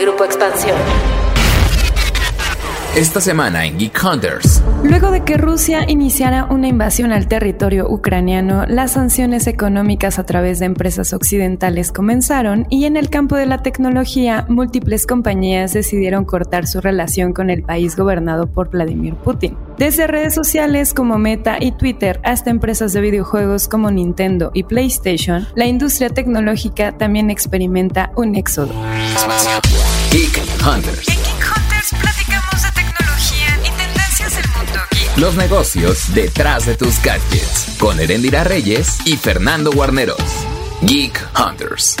Grupo Expansión. Esta semana en Geek Hunters. Luego de que Rusia iniciara una invasión al territorio ucraniano, las sanciones económicas a través de empresas occidentales comenzaron y en el campo de la tecnología, múltiples compañías decidieron cortar su relación con el país gobernado por Vladimir Putin. Desde redes sociales como Meta y Twitter hasta empresas de videojuegos como Nintendo y PlayStation, la industria tecnológica también experimenta un éxodo. Hunters. En Geek Hunters platicamos de tecnología y tendencias del mundo geek. Los negocios detrás de tus gadgets. Con Erendira Reyes y Fernando Guarneros. Geek Hunters.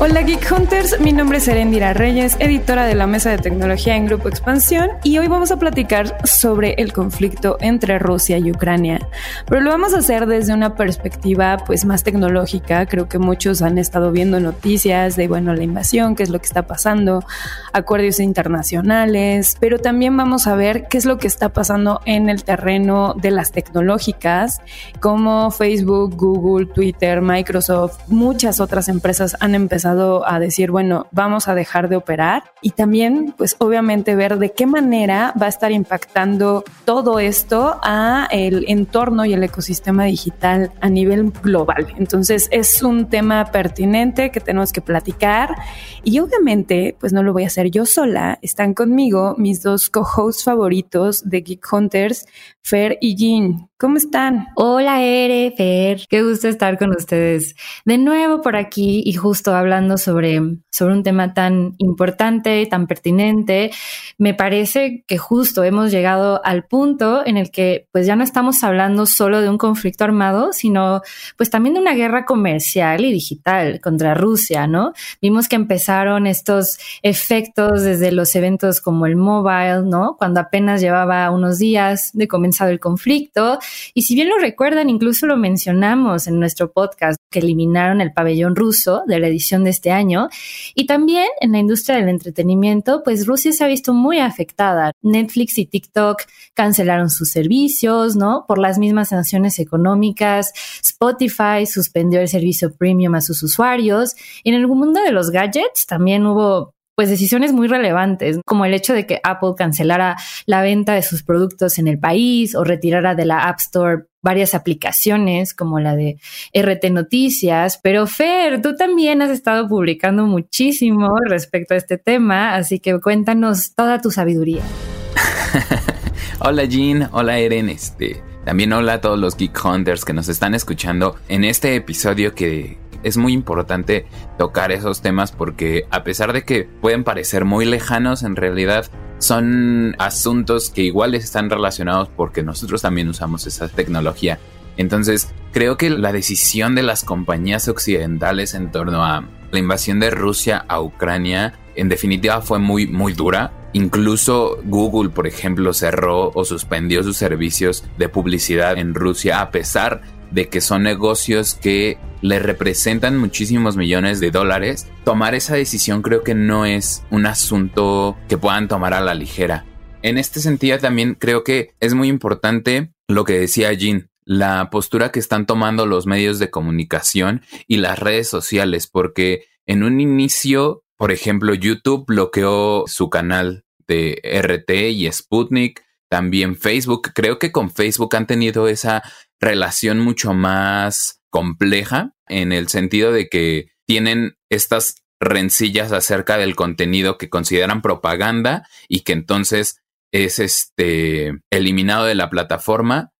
Hola Geek Hunters, mi nombre es Erendira Reyes, editora de la Mesa de Tecnología en Grupo Expansión y hoy vamos a platicar sobre el conflicto entre Rusia y Ucrania. Pero lo vamos a hacer desde una perspectiva pues más tecnológica, creo que muchos han estado viendo noticias de bueno, la invasión, qué es lo que está pasando, acuerdos internacionales, pero también vamos a ver qué es lo que está pasando en el terreno de las tecnológicas, como Facebook, Google, Twitter, Microsoft, muchas otras empresas han empezado a decir, bueno, vamos a dejar de operar y también, pues obviamente ver de qué manera va a estar impactando todo esto a el entorno y el ecosistema digital a nivel global. Entonces es un tema pertinente que tenemos que platicar y obviamente, pues no lo voy a hacer yo sola. Están conmigo mis dos co-hosts favoritos de Geek Hunters, Fer y Jean. ¿Cómo están? Hola, Ere, Fer. Qué gusto estar con ustedes de nuevo por aquí y justo hablando sobre, sobre un tema tan importante, tan pertinente. Me parece que justo hemos llegado al punto en el que pues ya no estamos hablando solo de un conflicto armado, sino pues también de una guerra comercial y digital contra Rusia, ¿no? Vimos que empezaron estos efectos desde los eventos como el mobile, ¿no? Cuando apenas llevaba unos días de comenzado el conflicto y si bien lo recuerdan, incluso lo mencionamos en nuestro podcast, que eliminaron el pabellón ruso de la edición de este año. Y también en la industria del entretenimiento, pues Rusia se ha visto muy afectada. Netflix y TikTok cancelaron sus servicios, ¿no? Por las mismas sanciones económicas. Spotify suspendió el servicio premium a sus usuarios. Y en el mundo de los gadgets también hubo pues decisiones muy relevantes, como el hecho de que Apple cancelara la venta de sus productos en el país o retirara de la App Store varias aplicaciones como la de RT Noticias. Pero Fer, tú también has estado publicando muchísimo respecto a este tema, así que cuéntanos toda tu sabiduría. hola Jean, hola Eren, este, también hola a todos los Geek Hunters que nos están escuchando en este episodio que es muy importante tocar esos temas porque a pesar de que pueden parecer muy lejanos, en realidad son asuntos que igual están relacionados porque nosotros también usamos esa tecnología. Entonces, creo que la decisión de las compañías occidentales en torno a la invasión de Rusia a Ucrania, en definitiva fue muy, muy dura. Incluso Google, por ejemplo, cerró o suspendió sus servicios de publicidad en Rusia a pesar de que son negocios que le representan muchísimos millones de dólares, tomar esa decisión creo que no es un asunto que puedan tomar a la ligera. En este sentido también creo que es muy importante lo que decía Jean, la postura que están tomando los medios de comunicación y las redes sociales, porque en un inicio, por ejemplo, YouTube bloqueó su canal de RT y Sputnik, también Facebook. Creo que con Facebook han tenido esa relación mucho más compleja en el sentido de que tienen estas rencillas acerca del contenido que consideran propaganda y que entonces es este eliminado de la plataforma,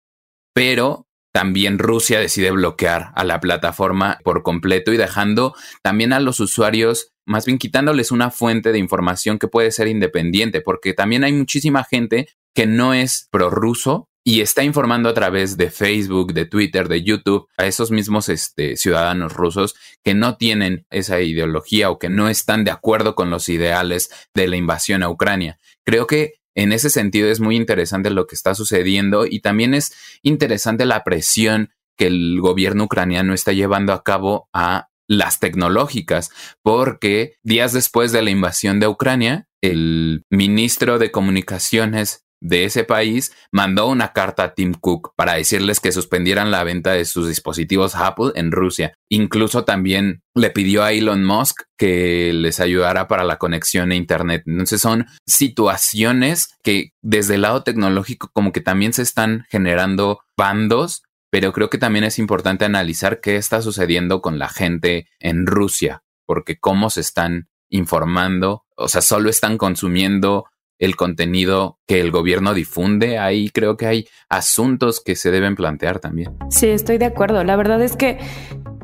pero también Rusia decide bloquear a la plataforma por completo y dejando también a los usuarios, más bien quitándoles una fuente de información que puede ser independiente, porque también hay muchísima gente que no es prorruso y está informando a través de Facebook, de Twitter, de YouTube a esos mismos este, ciudadanos rusos que no tienen esa ideología o que no están de acuerdo con los ideales de la invasión a Ucrania. Creo que en ese sentido es muy interesante lo que está sucediendo y también es interesante la presión que el gobierno ucraniano está llevando a cabo a las tecnológicas, porque días después de la invasión de Ucrania, el ministro de Comunicaciones de ese país mandó una carta a Tim Cook para decirles que suspendieran la venta de sus dispositivos Apple en Rusia. Incluso también le pidió a Elon Musk que les ayudara para la conexión a Internet. Entonces son situaciones que desde el lado tecnológico como que también se están generando bandos, pero creo que también es importante analizar qué está sucediendo con la gente en Rusia, porque cómo se están informando, o sea, solo están consumiendo el contenido que el gobierno difunde. Ahí creo que hay asuntos que se deben plantear también. Sí, estoy de acuerdo. La verdad es que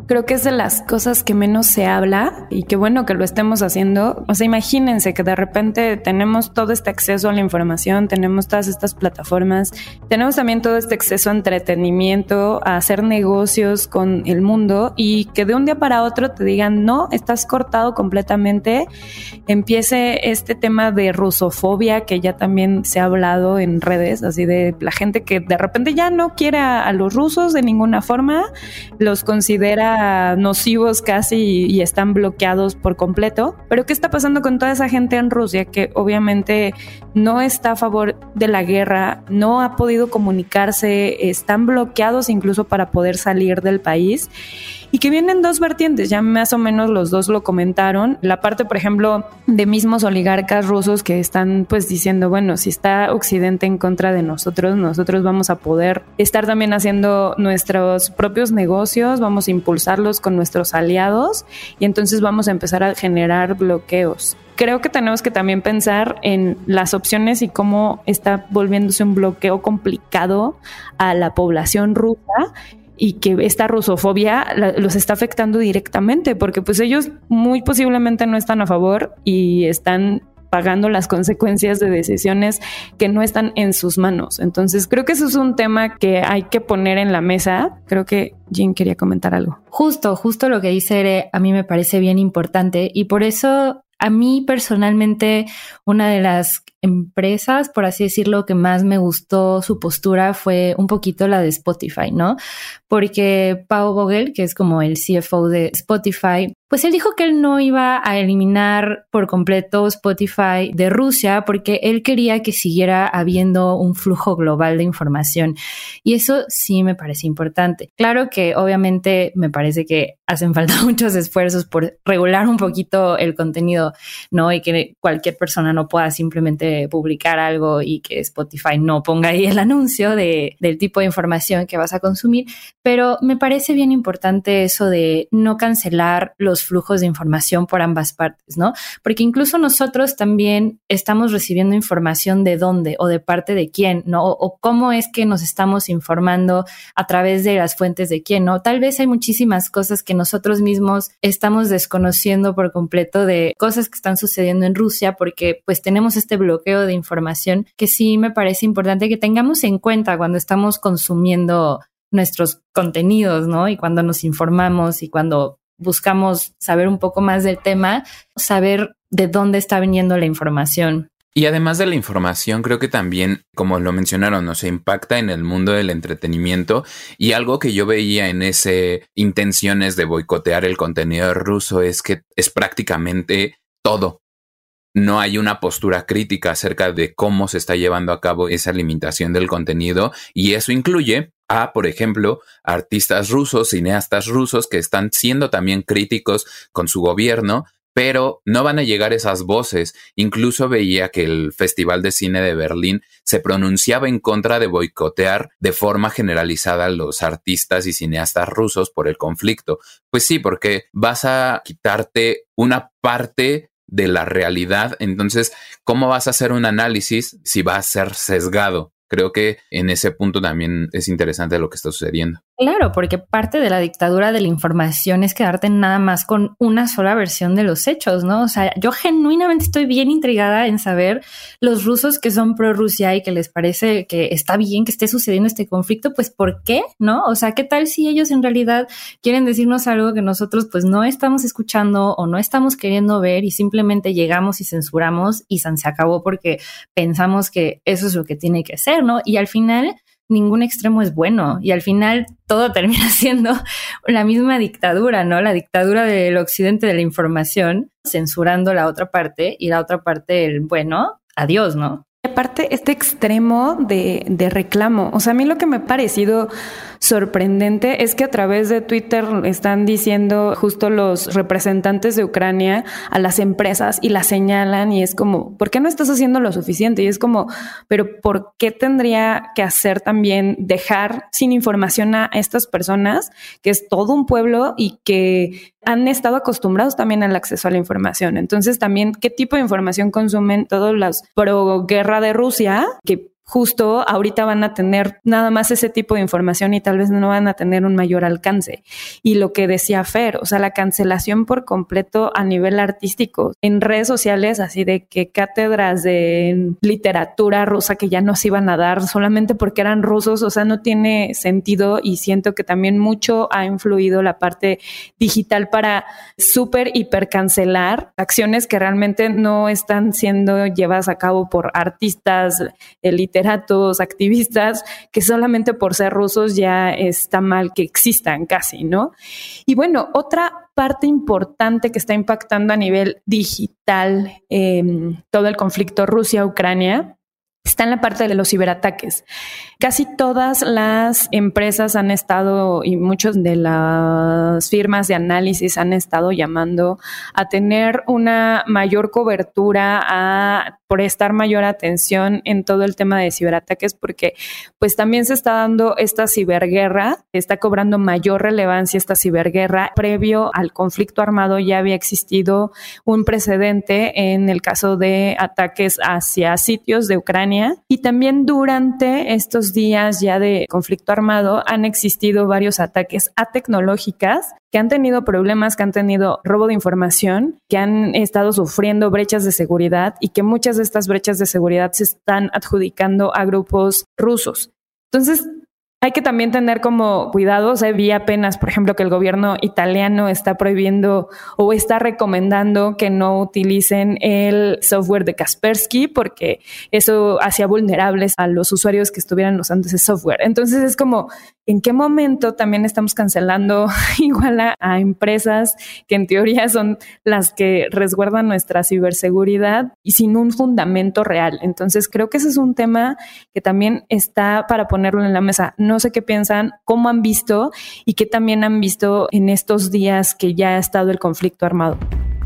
creo que es de las cosas que menos se habla y qué bueno que lo estemos haciendo. O sea, imagínense que de repente tenemos todo este acceso a la información, tenemos todas estas plataformas, tenemos también todo este acceso a entretenimiento, a hacer negocios con el mundo y que de un día para otro te digan, no, estás cortado completamente, empiece este tema de rusofobia que ya también se ha hablado en redes, así de la gente que de repente ya no quiere a, a los rusos de ninguna forma, los considera nocivos casi y, están bloqueados por completo. Pero ¿qué está pasando con toda esa gente en Rusia que obviamente no está a favor de la guerra, no ha podido comunicarse, están bloqueados incluso para poder salir del país? y que vienen dos vertientes, ya más o menos los dos lo comentaron, la parte por ejemplo de mismos oligarcas rusos que están pues diciendo, bueno, si está Occidente en contra de nosotros, nosotros vamos a poder estar también haciendo nuestros propios negocios, vamos a con nuestros aliados y entonces vamos a empezar a generar bloqueos. Creo que tenemos que también pensar en las opciones y cómo está volviéndose un bloqueo complicado a la población rusa y que esta rusofobia los está afectando directamente, porque pues ellos muy posiblemente no están a favor y están pagando las consecuencias de decisiones que no están en sus manos. Entonces, creo que eso es un tema que hay que poner en la mesa. Creo que Jean quería comentar algo. Justo, justo lo que dice Ere, a mí me parece bien importante y por eso a mí personalmente una de las empresas, por así decirlo, que más me gustó su postura fue un poquito la de Spotify, ¿no? Porque Pau Vogel, que es como el CFO de Spotify, pues él dijo que él no iba a eliminar por completo Spotify de Rusia porque él quería que siguiera habiendo un flujo global de información. Y eso sí me parece importante. Claro que obviamente me parece que hacen falta muchos esfuerzos por regular un poquito el contenido, ¿no? Y que cualquier persona no pueda simplemente publicar algo y que Spotify no ponga ahí el anuncio de, del tipo de información que vas a consumir, pero me parece bien importante eso de no cancelar los flujos de información por ambas partes, ¿no? Porque incluso nosotros también estamos recibiendo información de dónde o de parte de quién, ¿no? O, cómo es que nos estamos informando a través de las fuentes de quién, ¿no? Tal vez hay muchísimas cosas que nosotros mismos estamos desconociendo por completo de cosas que están sucediendo en Rusia porque pues tenemos este bloqueo de información que sí me parece importante que tengamos en cuenta cuando estamos consumiendo nuestros contenidos, ¿no? Y cuando nos informamos y cuando buscamos saber un poco más del tema, saber de dónde está viniendo la información. Y además de la información, creo que también, como lo mencionaron, nos impacta en el mundo del entretenimiento. Y algo que yo veía en ese intenciones de boicotear el contenido ruso es que es prácticamente todo no hay una postura crítica acerca de cómo se está llevando a cabo esa limitación del contenido y eso incluye a, por ejemplo, artistas rusos, cineastas rusos que están siendo también críticos con su gobierno, pero no van a llegar esas voces. Incluso veía que el Festival de Cine de Berlín se pronunciaba en contra de boicotear de forma generalizada a los artistas y cineastas rusos por el conflicto. Pues sí, porque vas a quitarte una parte de la realidad. Entonces, ¿cómo vas a hacer un análisis si va a ser sesgado? Creo que en ese punto también es interesante lo que está sucediendo. Claro, porque parte de la dictadura de la información es quedarte nada más con una sola versión de los hechos, ¿no? O sea, yo genuinamente estoy bien intrigada en saber los rusos que son pro Rusia y que les parece que está bien que esté sucediendo este conflicto, pues ¿por qué? ¿No? O sea, ¿qué tal si ellos en realidad quieren decirnos algo que nosotros pues no estamos escuchando o no estamos queriendo ver y simplemente llegamos y censuramos y se acabó porque pensamos que eso es lo que tiene que ser, ¿no? Y al final ningún extremo es bueno y al final todo termina siendo la misma dictadura, ¿no? La dictadura del occidente de la información, censurando la otra parte y la otra parte el bueno, adiós, ¿no? Aparte este extremo de, de reclamo. O sea, a mí lo que me ha parecido sorprendente es que a través de Twitter están diciendo justo los representantes de Ucrania a las empresas y las señalan y es como, ¿por qué no estás haciendo lo suficiente? Y es como, pero ¿por qué tendría que hacer también dejar sin información a estas personas, que es todo un pueblo y que han estado acostumbrados también al acceso a la información. Entonces, también, ¿qué tipo de información consumen todos los pro guerra de Rusia? Que justo ahorita van a tener nada más ese tipo de información y tal vez no van a tener un mayor alcance. Y lo que decía Fer, o sea, la cancelación por completo a nivel artístico en redes sociales, así de que cátedras de literatura rusa que ya nos iban a dar solamente porque eran rusos, o sea, no tiene sentido y siento que también mucho ha influido la parte digital para súper hiper cancelar acciones que realmente no están siendo llevadas a cabo por artistas, elite literatos, activistas, que solamente por ser rusos ya está mal que existan casi, ¿no? Y bueno, otra parte importante que está impactando a nivel digital eh, todo el conflicto Rusia-Ucrania está en la parte de los ciberataques. Casi todas las empresas han estado y muchas de las firmas de análisis han estado llamando a tener una mayor cobertura, a prestar mayor atención en todo el tema de ciberataques porque pues también se está dando esta ciberguerra, está cobrando mayor relevancia esta ciberguerra. Previo al conflicto armado ya había existido un precedente en el caso de ataques hacia sitios de Ucrania y también durante estos días ya de conflicto armado han existido varios ataques a tecnológicas que han tenido problemas, que han tenido robo de información, que han estado sufriendo brechas de seguridad y que muchas de estas brechas de seguridad se están adjudicando a grupos rusos. Entonces, hay que también tener como cuidados. vi apenas, por ejemplo, que el gobierno italiano está prohibiendo o está recomendando que no utilicen el software de Kaspersky porque eso hacía vulnerables a los usuarios que estuvieran usando ese software. Entonces es como, ¿en qué momento también estamos cancelando igual a, empresas que en teoría son las que resguardan nuestra ciberseguridad y sin un fundamento real? Entonces creo que ese es un tema que también está para ponerlo en la mesa. No sé qué piensan, cómo han visto y qué también han visto en estos días que ya ha estado el conflicto armado.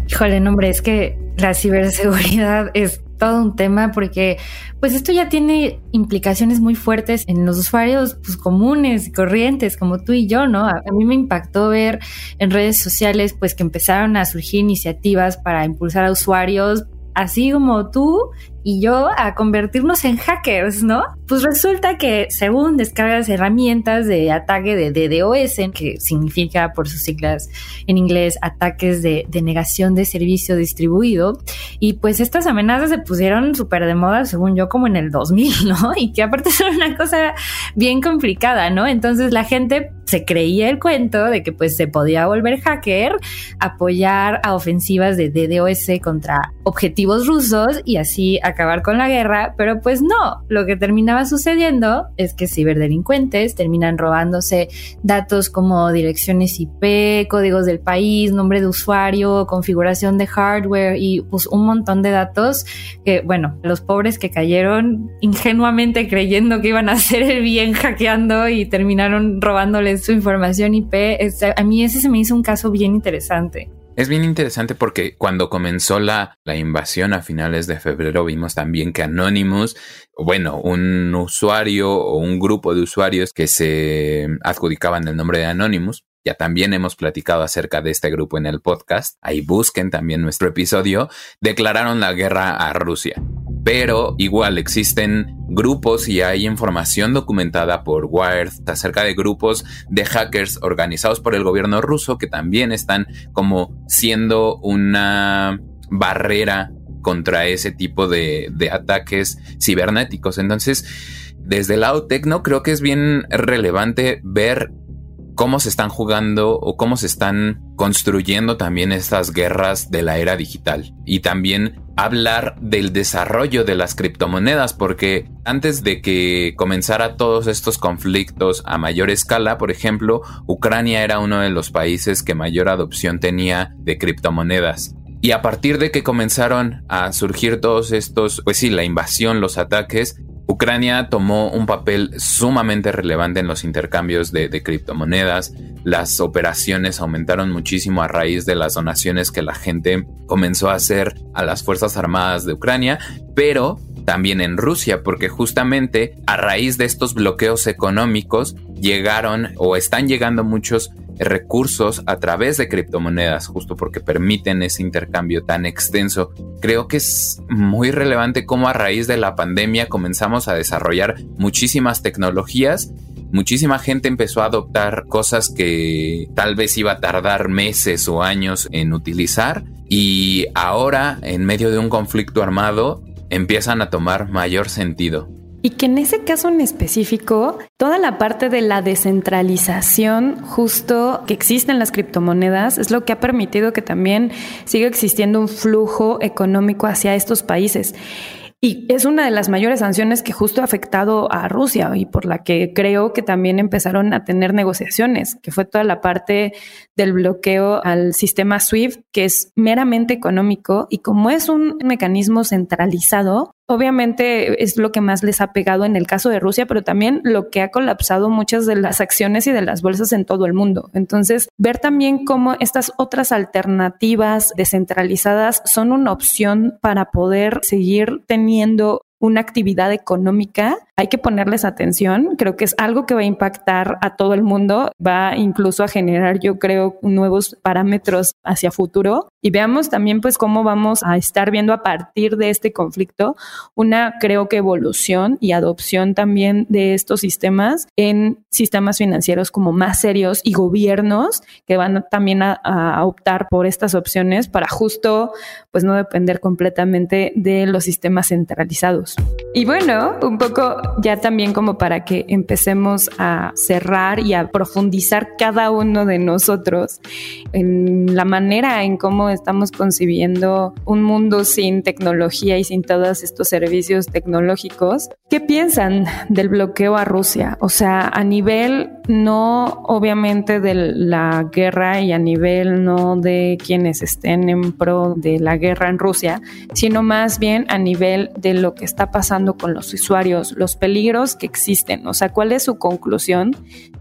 Híjole, hombre, es que la ciberseguridad es todo un tema porque pues esto ya tiene implicaciones muy fuertes en los usuarios pues, comunes y corrientes como tú y yo, ¿no? A, mí me impactó ver en redes sociales pues que empezaron a surgir iniciativas para impulsar a usuarios así como tú y yo a convertirnos en hackers, ¿no? Pues resulta que según descargas herramientas de ataque de DDoS, que significa por sus siglas en inglés ataques de, negación de servicio distribuido, y pues estas amenazas se pusieron súper de moda, según yo, como en el 2000, ¿no? Y que aparte son una cosa bien complicada, ¿no? Entonces la gente se creía el cuento de que pues se podía volver hacker, apoyar a ofensivas de DDoS contra objetivos rusos y así acabar con la guerra, pero pues no, lo que terminaba sucediendo es que ciberdelincuentes terminan robándose datos como direcciones IP, códigos del país, nombre de usuario, configuración de hardware y pues un montón de datos que, bueno, los pobres que cayeron ingenuamente creyendo que iban a hacer el bien hackeando y terminaron robándoles su información IP, a mí ese se me hizo un caso bien interesante. Es bien interesante porque cuando comenzó la, la, invasión a finales de febrero vimos también que Anonymous, bueno, un usuario o un grupo de usuarios que se adjudicaban el nombre de Anonymous, ya también hemos platicado acerca de este grupo en el podcast, ahí busquen también nuestro episodio, declararon la guerra a Rusia. Pero igual existen grupos y hay información documentada por Wired acerca de grupos de hackers organizados por el gobierno ruso que también están como siendo una barrera contra ese tipo de, ataques cibernéticos. Entonces, desde el lado tecno creo que es bien relevante ver cómo se están jugando o cómo se están construyendo también estas guerras de la era digital y también hablar del desarrollo de las criptomonedas porque antes de que comenzara todos estos conflictos a mayor escala, por ejemplo, Ucrania era uno de los países que mayor adopción tenía de criptomonedas. Y a partir de que comenzaron a surgir todos estos, pues sí, la invasión, los ataques, Ucrania tomó un papel sumamente relevante en los intercambios de, criptomonedas. Las operaciones aumentaron muchísimo a raíz de las donaciones que la gente comenzó a hacer a las Fuerzas Armadas de Ucrania, pero también en Rusia, porque justamente a raíz de estos bloqueos económicos llegaron o están llegando muchos recursos a través de criptomonedas, justo porque permiten ese intercambio tan extenso. Creo que es muy relevante cómo a raíz de la pandemia comenzamos a desarrollar muchísimas tecnologías. Muchísima gente empezó a adoptar cosas que tal vez iba a tardar meses o años en utilizar y ahora en medio de un conflicto armado empiezan a tomar mayor sentido. Y que en ese caso en específico, toda la parte de la descentralización justo que existe en las criptomonedas es lo que ha permitido que también siga existiendo un flujo económico hacia estos países. Y es una de las mayores sanciones que justo ha afectado a Rusia y por la que creo que también empezaron a tener negociaciones, que fue toda la parte del bloqueo al sistema SWIFT, que es meramente económico y como es un mecanismo centralizado, Obviamente es lo que más les ha pegado en el caso de Rusia, pero también lo que ha colapsado muchas de las acciones y de las bolsas en todo el mundo. Entonces, ver también cómo estas otras alternativas descentralizadas son una opción para poder seguir teniendo una actividad económica, hay que ponerles atención. Creo que es algo que va a impactar a todo el mundo, va incluso a generar, yo creo, nuevos parámetros hacia futuro. Y veamos también, pues, cómo vamos a estar viendo a partir de este conflicto una, creo que, evolución y adopción también de estos sistemas en sistemas financieros como más serios y gobiernos que van también a, a optar por estas opciones para justo, pues, no depender completamente de los sistemas centralizados. Y bueno, un poco ya también como para que empecemos a cerrar y a profundizar cada uno de nosotros en la manera en cómo estamos concibiendo un mundo sin tecnología y sin todos estos servicios tecnológicos. ¿Qué piensan del bloqueo a Rusia? O sea, a nivel no obviamente de la guerra y a nivel no de quienes estén en pro de la guerra en Rusia, sino más bien a nivel de lo que está pasando con los usuarios, los peligros que existen. O sea, ¿cuál es su conclusión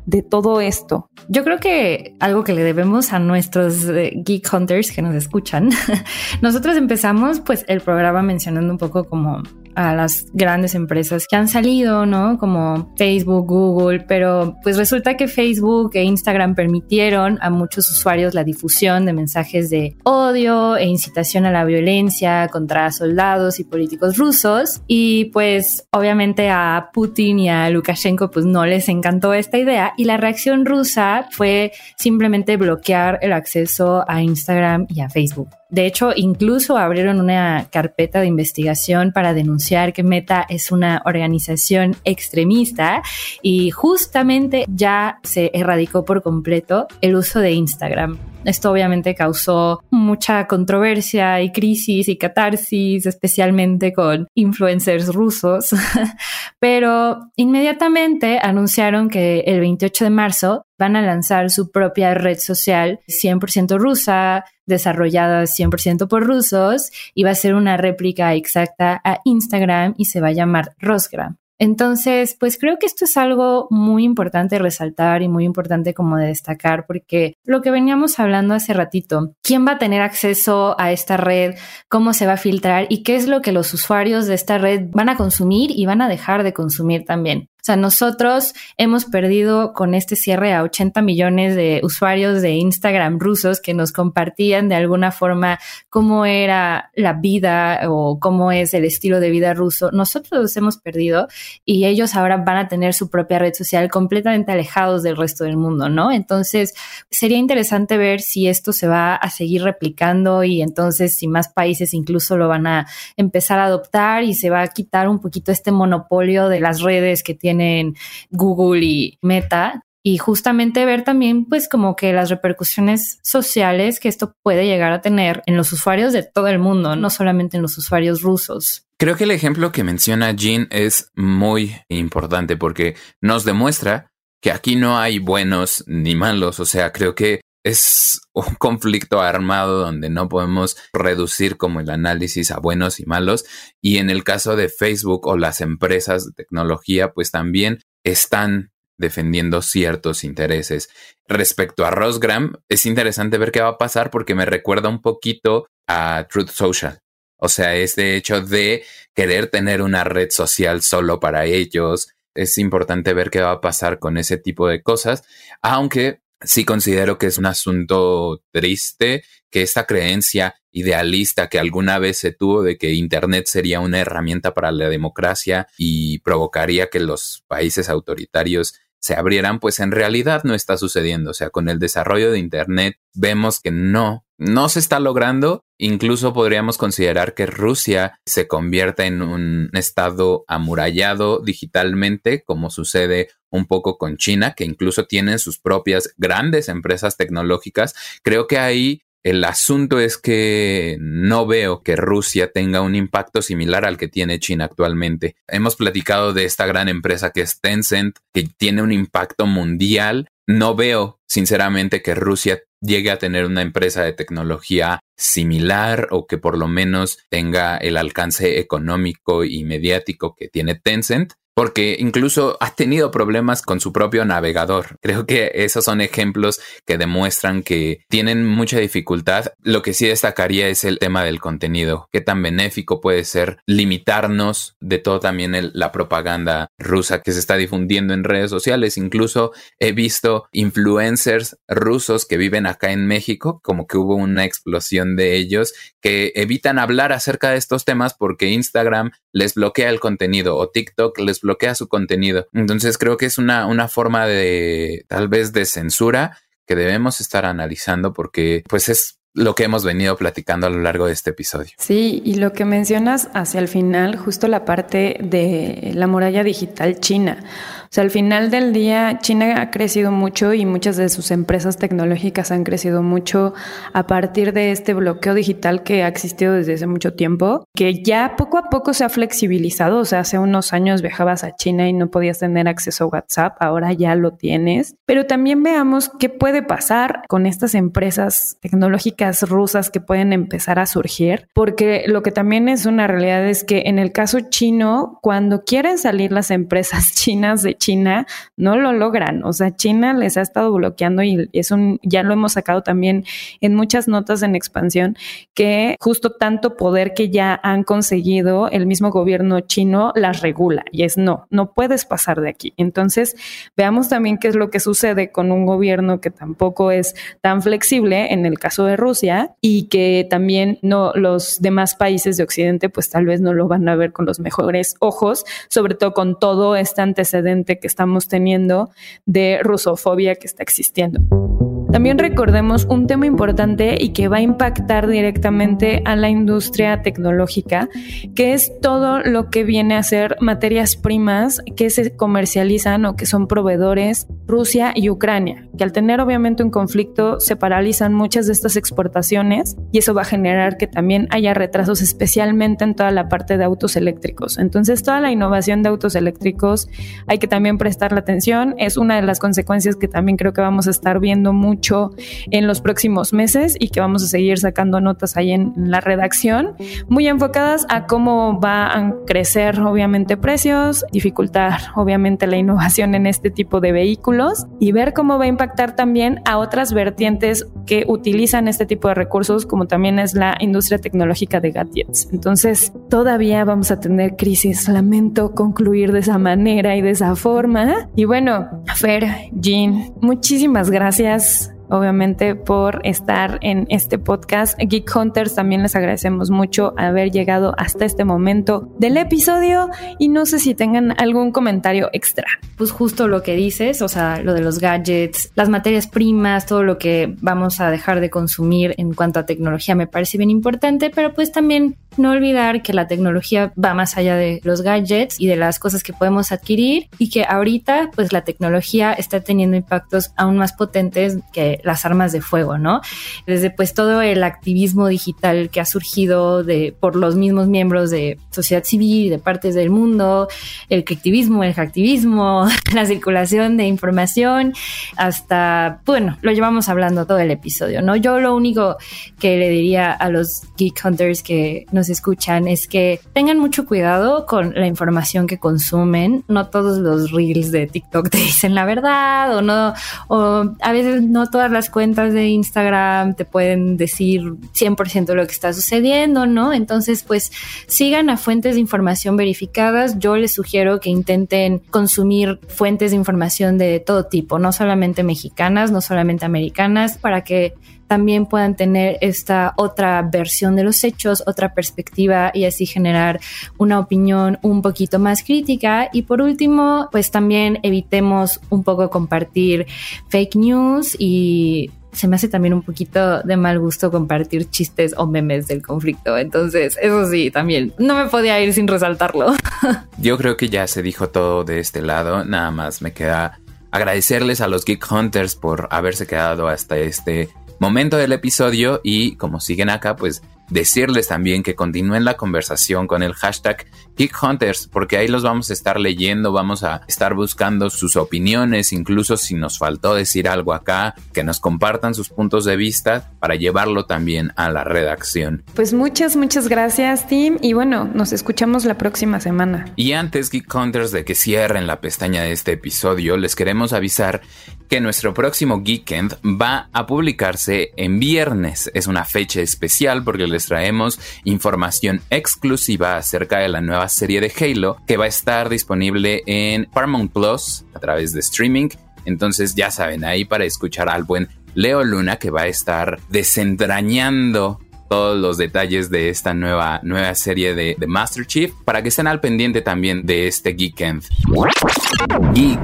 de todo esto? Yo creo que algo que le debemos a nuestros eh, geek hunters que nos escuchan, nosotros empezamos pues el programa mencionando un poco como a las grandes empresas que han salido, ¿no? Como Facebook, Google, pero pues resulta que Facebook e Instagram permitieron a muchos usuarios la difusión de mensajes de odio e incitación a la violencia contra soldados y políticos rusos y pues obviamente a Putin y a Lukashenko pues no les encantó esta idea y la reacción rusa fue simplemente bloquear el acceso a Instagram y a Facebook. De hecho, incluso abrieron una carpeta de investigación para denunciar que Meta es una organización extremista y justamente ya se erradicó por completo el uso de Instagram. Esto obviamente causó mucha controversia y crisis y catarsis, especialmente con influencers rusos, pero inmediatamente anunciaron que el 28 de marzo van a lanzar su propia red social 100% rusa, desarrollada 100% por rusos, y va a ser una réplica exacta a Instagram y se va a llamar Rosgram. Entonces, pues creo que esto es algo muy importante resaltar y muy importante como de destacar, porque lo que veníamos hablando hace ratito, ¿quién va a tener acceso a esta red? ¿Cómo se va a filtrar? ¿Y qué es lo que los usuarios de esta red van a consumir y van a dejar de consumir también? O sea, nosotros hemos perdido con este cierre a 80 millones de usuarios de Instagram rusos que nos compartían de alguna forma cómo era la vida o cómo es el estilo de vida ruso. Nosotros los hemos perdido y ellos ahora van a tener su propia red social completamente alejados del resto del mundo, ¿no? Entonces, sería interesante ver si esto se va a seguir replicando y entonces si más países incluso lo van a empezar a adoptar y se va a quitar un poquito este monopolio de las redes que tiene en Google y Meta y justamente ver también pues como que las repercusiones sociales que esto puede llegar a tener en los usuarios de todo el mundo, no solamente en los usuarios rusos. Creo que el ejemplo que menciona Jean es muy importante porque nos demuestra que aquí no hay buenos ni malos, o sea, creo que es un conflicto armado donde no podemos reducir como el análisis a buenos y malos. Y en el caso de Facebook o las empresas de tecnología, pues también están defendiendo ciertos intereses. Respecto a Rosgram, es interesante ver qué va a pasar porque me recuerda un poquito a Truth Social. O sea, este hecho de querer tener una red social solo para ellos. Es importante ver qué va a pasar con ese tipo de cosas, aunque sí considero que es un asunto triste que esta creencia idealista que alguna vez se tuvo de que Internet sería una herramienta para la democracia y provocaría que los países autoritarios se abrieran, pues en realidad no está sucediendo. O sea, con el desarrollo de Internet vemos que no, no se está logrando. Incluso podríamos considerar que Rusia se convierta en un estado amurallado digitalmente, como sucede un poco con China, que incluso tienen sus propias grandes empresas tecnológicas. Creo que ahí el asunto es que no veo que Rusia tenga un impacto similar al que tiene China actualmente. Hemos platicado de esta gran empresa que es Tencent, que tiene un impacto mundial. No veo, sinceramente, que Rusia llegue a tener una empresa de tecnología similar o que por lo menos tenga el alcance económico y mediático que tiene Tencent porque incluso ha tenido problemas con su propio navegador. Creo que esos son ejemplos que demuestran que tienen mucha dificultad. Lo que sí destacaría es el tema del contenido. Qué tan benéfico puede ser limitarnos de todo también la propaganda rusa que se está difundiendo en redes sociales. Incluso he visto influencers rusos que viven acá en México, como que hubo una explosión de ellos que evitan hablar acerca de estos temas porque Instagram les bloquea el contenido o TikTok les bloquea su contenido. Entonces creo que es una, una forma de tal vez de censura que debemos estar analizando porque pues es lo que hemos venido platicando a lo largo de este episodio. Sí, y lo que mencionas hacia el final, justo la parte de la muralla digital china. O sea, al final del día, China ha crecido mucho y muchas de sus empresas tecnológicas han crecido mucho a partir de este bloqueo digital que ha existido desde hace mucho tiempo, que ya poco a poco se ha flexibilizado. O sea, hace unos años viajabas a China y no podías tener acceso a WhatsApp, ahora ya lo tienes. Pero también veamos qué puede pasar con estas empresas tecnológicas rusas que pueden empezar a surgir, porque lo que también es una realidad es que en el caso chino, cuando quieren salir las empresas chinas de China no lo logran. O sea, China les ha estado bloqueando y es un, ya lo hemos sacado también en muchas notas en expansión, que justo tanto poder que ya han conseguido el mismo gobierno chino las regula y es no, no puedes pasar de aquí. Entonces, veamos también qué es lo que sucede con un gobierno que tampoco es tan flexible en el caso de Rusia y que también no los demás países de Occidente pues tal vez no lo van a ver con los mejores ojos, sobre todo con todo este antecedente que estamos teniendo de rusofobia que está existiendo. También recordemos un tema importante y que va a impactar directamente a la industria tecnológica, que es todo lo que viene a ser materias primas que se comercializan o que son proveedores Rusia y Ucrania, que al tener obviamente un conflicto se paralizan muchas de estas exportaciones y eso va a generar que también haya retrasos especialmente en toda la parte de autos eléctricos. Entonces toda la innovación de autos eléctricos hay que también prestarle atención, es una de las consecuencias que también creo que vamos a estar viendo mucho en los próximos meses y que vamos a seguir sacando notas ahí en, la redacción, muy enfocadas a cómo va a crecer obviamente precios, dificultar obviamente la innovación en este tipo de vehículos y ver cómo va a impactar también a otras vertientes que utilizan este tipo de recursos, como también es la industria tecnológica de gadgets. Entonces, todavía vamos a tener crisis. Lamento concluir de esa manera y de esa forma. Y bueno, Fer, Jean, muchísimas gracias obviamente por estar en este podcast. Geek Hunters también les agradecemos mucho haber llegado hasta este momento del episodio y no sé si tengan algún comentario extra. Pues justo lo que dices, o sea, lo de los gadgets, las materias primas, todo lo que vamos a dejar de consumir en cuanto a tecnología me parece bien importante, pero pues también no olvidar que la tecnología va más allá de los gadgets y de las cosas que podemos adquirir y que ahorita pues la tecnología está teniendo impactos aún más potentes que las armas de fuego, ¿no? Desde pues todo el activismo digital que ha surgido de por los mismos miembros de sociedad civil, de partes del mundo, el activismo, el hacktivismo, la circulación de información, hasta, bueno, lo llevamos hablando todo el episodio, ¿no? Yo lo único que le diría a los geek hunters que nos escuchan es que tengan mucho cuidado con la información que consumen. No todos los reels de TikTok te dicen la verdad o no, o a veces no todas las cuentas de Instagram te pueden decir 100% lo que está sucediendo, ¿no? Entonces, pues sigan a fuentes de información verificadas. Yo les sugiero que intenten consumir fuentes de información de todo tipo, no solamente mexicanas, no solamente americanas, para que también puedan tener esta otra versión de los hechos, otra perspectiva y así generar una opinión un poquito más crítica. Y por último, pues también evitemos un poco compartir fake news y se me hace también un poquito de mal gusto compartir chistes o memes del conflicto. Entonces, eso sí, también no me podía ir sin resaltarlo. Yo creo que ya se dijo todo de este lado. Nada más me queda agradecerles a los Geek Hunters por haberse quedado hasta este momento del episodio y como siguen acá, pues decirles también que continúen la conversación con el hashtag Geek Hunters, porque ahí los vamos a estar leyendo, vamos a estar buscando sus opiniones, incluso si nos faltó decir algo acá, que nos compartan sus puntos de vista para llevarlo también a la redacción. Pues muchas, muchas gracias, Tim, y bueno, nos escuchamos la próxima semana. Y antes, Geek Hunters, de que cierren la pestaña de este episodio, les queremos avisar que nuestro próximo Geekend va a publicarse en viernes. Es una fecha especial porque les traemos información exclusiva acerca de la nueva serie de Halo que va a estar disponible en Paramount Plus a través de streaming. Entonces ya saben, ahí para escuchar al buen Leo Luna que va a estar desentrañando todos los detalles de esta nueva, nueva serie de, Master Chief para que estén al pendiente también de este Geekend. Geek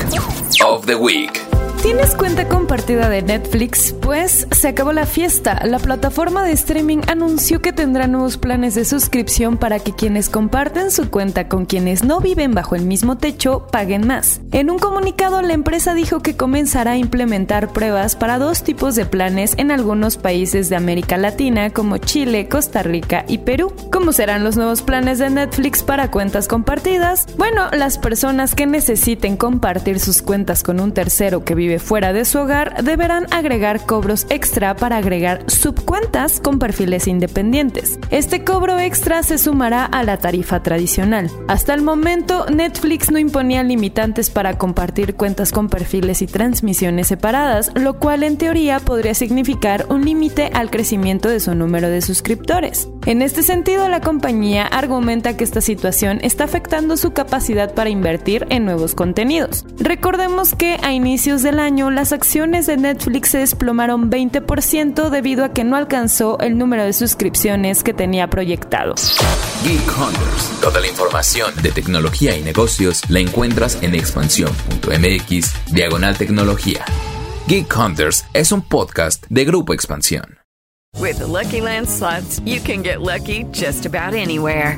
of the Week. ¿Tienes cuenta compartida de Netflix? Pues se acabó la fiesta. La plataforma de streaming anunció que tendrá nuevos planes de suscripción para que quienes comparten su cuenta con quienes no viven bajo el mismo techo paguen más. En un comunicado, la empresa dijo que comenzará a implementar pruebas para dos tipos de planes en algunos países de América Latina como Chile, Costa Rica y Perú. ¿Cómo serán los nuevos planes de Netflix para cuentas compartidas? Bueno, las personas que necesiten compartir sus cuentas con un tercero que vive fuera de su hogar deberán agregar cobros extra para agregar subcuentas con perfiles independientes. Este cobro extra se sumará a la tarifa tradicional. Hasta el momento, Netflix no imponía limitantes para compartir cuentas con perfiles y transmisiones separadas, lo cual en teoría podría significar un límite al crecimiento de su número de suscriptores. En este sentido, la compañía argumenta que esta situación está afectando su capacidad para invertir en nuevos contenidos. Recordemos que a inicios del año las acciones de Netflix se desplomaron 20% debido a que no alcanzó el número de suscripciones que tenía proyectado. Geek Hunters. Toda la información de tecnología y negocios la encuentras en expansión.mx diagonal tecnología. Geek Hunters es un podcast de Grupo Expansión. With the Lucky Land slots, you can get lucky just about anywhere.